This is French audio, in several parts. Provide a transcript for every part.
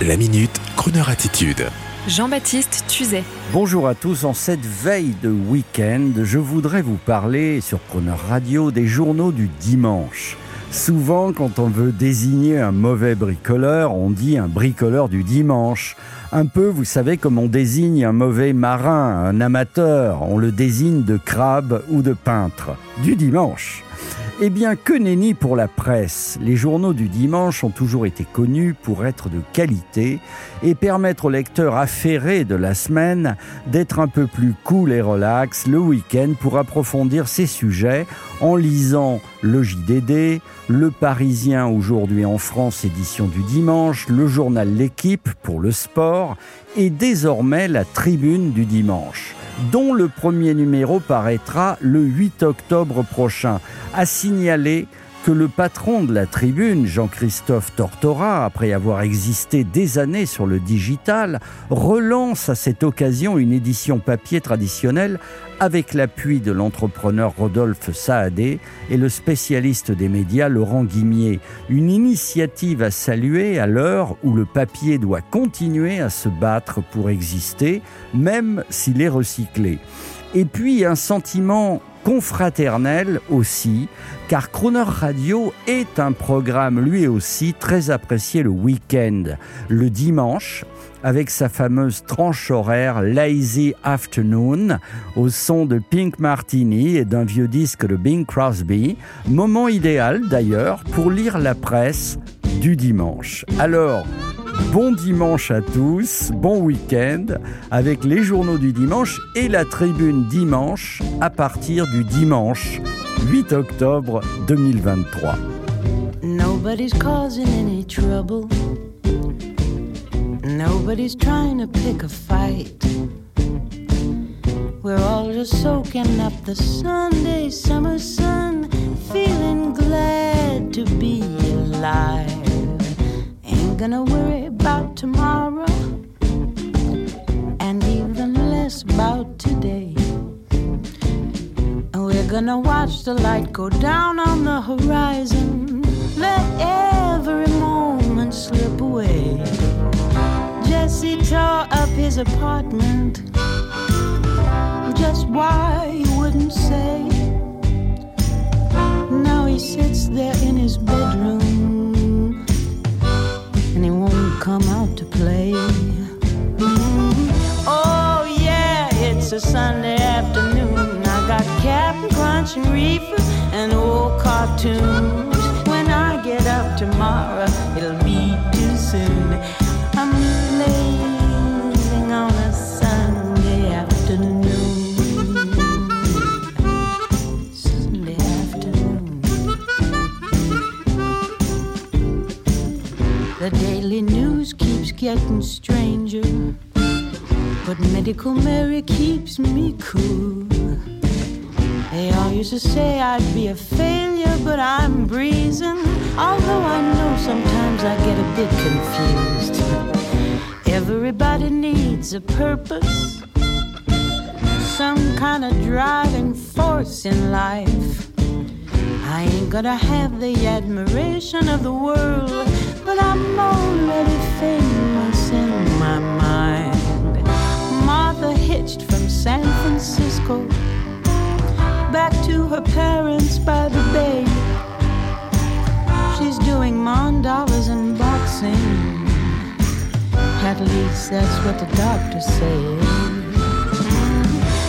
La minute, Kroneur attitude. Jean-Baptiste Tuzet. Bonjour à tous, en cette veille de week-end, je voudrais vous parler sur Kroneur Radio des journaux du dimanche. Souvent, quand on veut désigner un mauvais bricoleur, on dit un bricoleur du dimanche. Un peu, vous savez, comme on désigne un mauvais marin, un amateur, on le désigne de crabe ou de peintre. Du dimanche. Eh bien, que nenni pour la presse. Les journaux du dimanche ont toujours été connus pour être de qualité et permettre aux lecteurs affairés de la semaine d'être un peu plus cool et relax le week-end pour approfondir ces sujets en lisant le JDD, le Parisien aujourd'hui en France édition du dimanche, le journal L'équipe pour le sport et désormais la tribune du dimanche dont le premier numéro paraîtra le 8 octobre prochain. À signaler que le patron de la tribune, Jean-Christophe Tortora, après avoir existé des années sur le digital, relance à cette occasion une édition papier traditionnelle avec l'appui de l'entrepreneur Rodolphe Saadé et le spécialiste des médias Laurent Guimier. Une initiative à saluer à l'heure où le papier doit continuer à se battre pour exister, même s'il est recyclé. Et puis un sentiment confraternel aussi, car Croner Radio est un programme lui aussi très apprécié le week-end, le dimanche, avec sa fameuse tranche horaire Lazy Afternoon, au son de Pink Martini et d'un vieux disque de Bing Crosby, moment idéal d'ailleurs pour lire la presse du dimanche. Alors, Bon dimanche à tous, bon week-end avec les journaux du dimanche et la tribune dimanche à partir du dimanche 8 octobre 2023. Nobody's causing any trouble. Nobody's trying to pick a fight. We're all just soaking up the Sunday summer sun, feeling glad to be alive. gonna worry about tomorrow and even less about today. And We're gonna watch the light go down on the horizon. Let every moment slip away. Jesse tore up his apartment. Just why he wouldn't say. A Sunday afternoon. I got Captain Crunch and Reefer and old cartoons. When I get up tomorrow, it'll be too soon. I'm lazing on a Sunday afternoon. Sunday afternoon. The daily news keeps getting stranger. But medical Mary keeps me cool. They all used to say I'd be a failure, but I'm breezing. Although I know sometimes I get a bit confused. Everybody needs a purpose, some kind of driving force in life. I ain't gonna have the admiration of the world, but I'm already famous in my mind. back to her parents by the bay. She's doing mandalas and boxing. At least that's what the doctor said.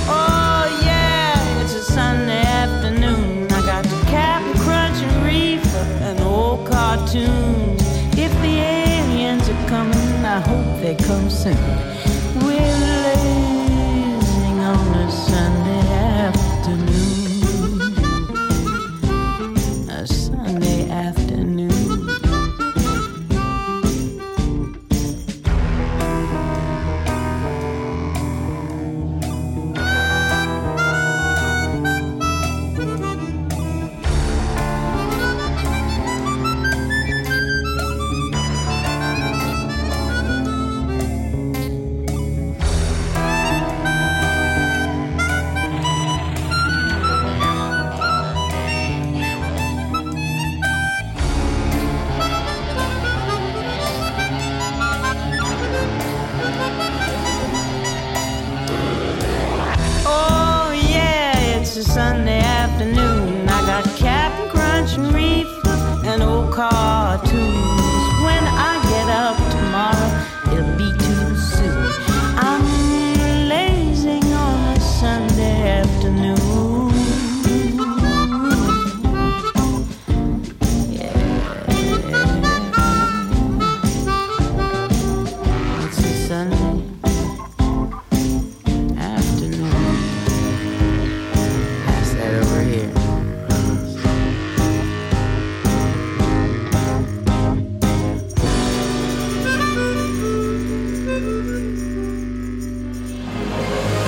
Oh, yeah, it's a Sunday afternoon. I got the Captain Crunch and Reefer, and old cartoons. If the aliens are coming, I hope they come soon. We're sun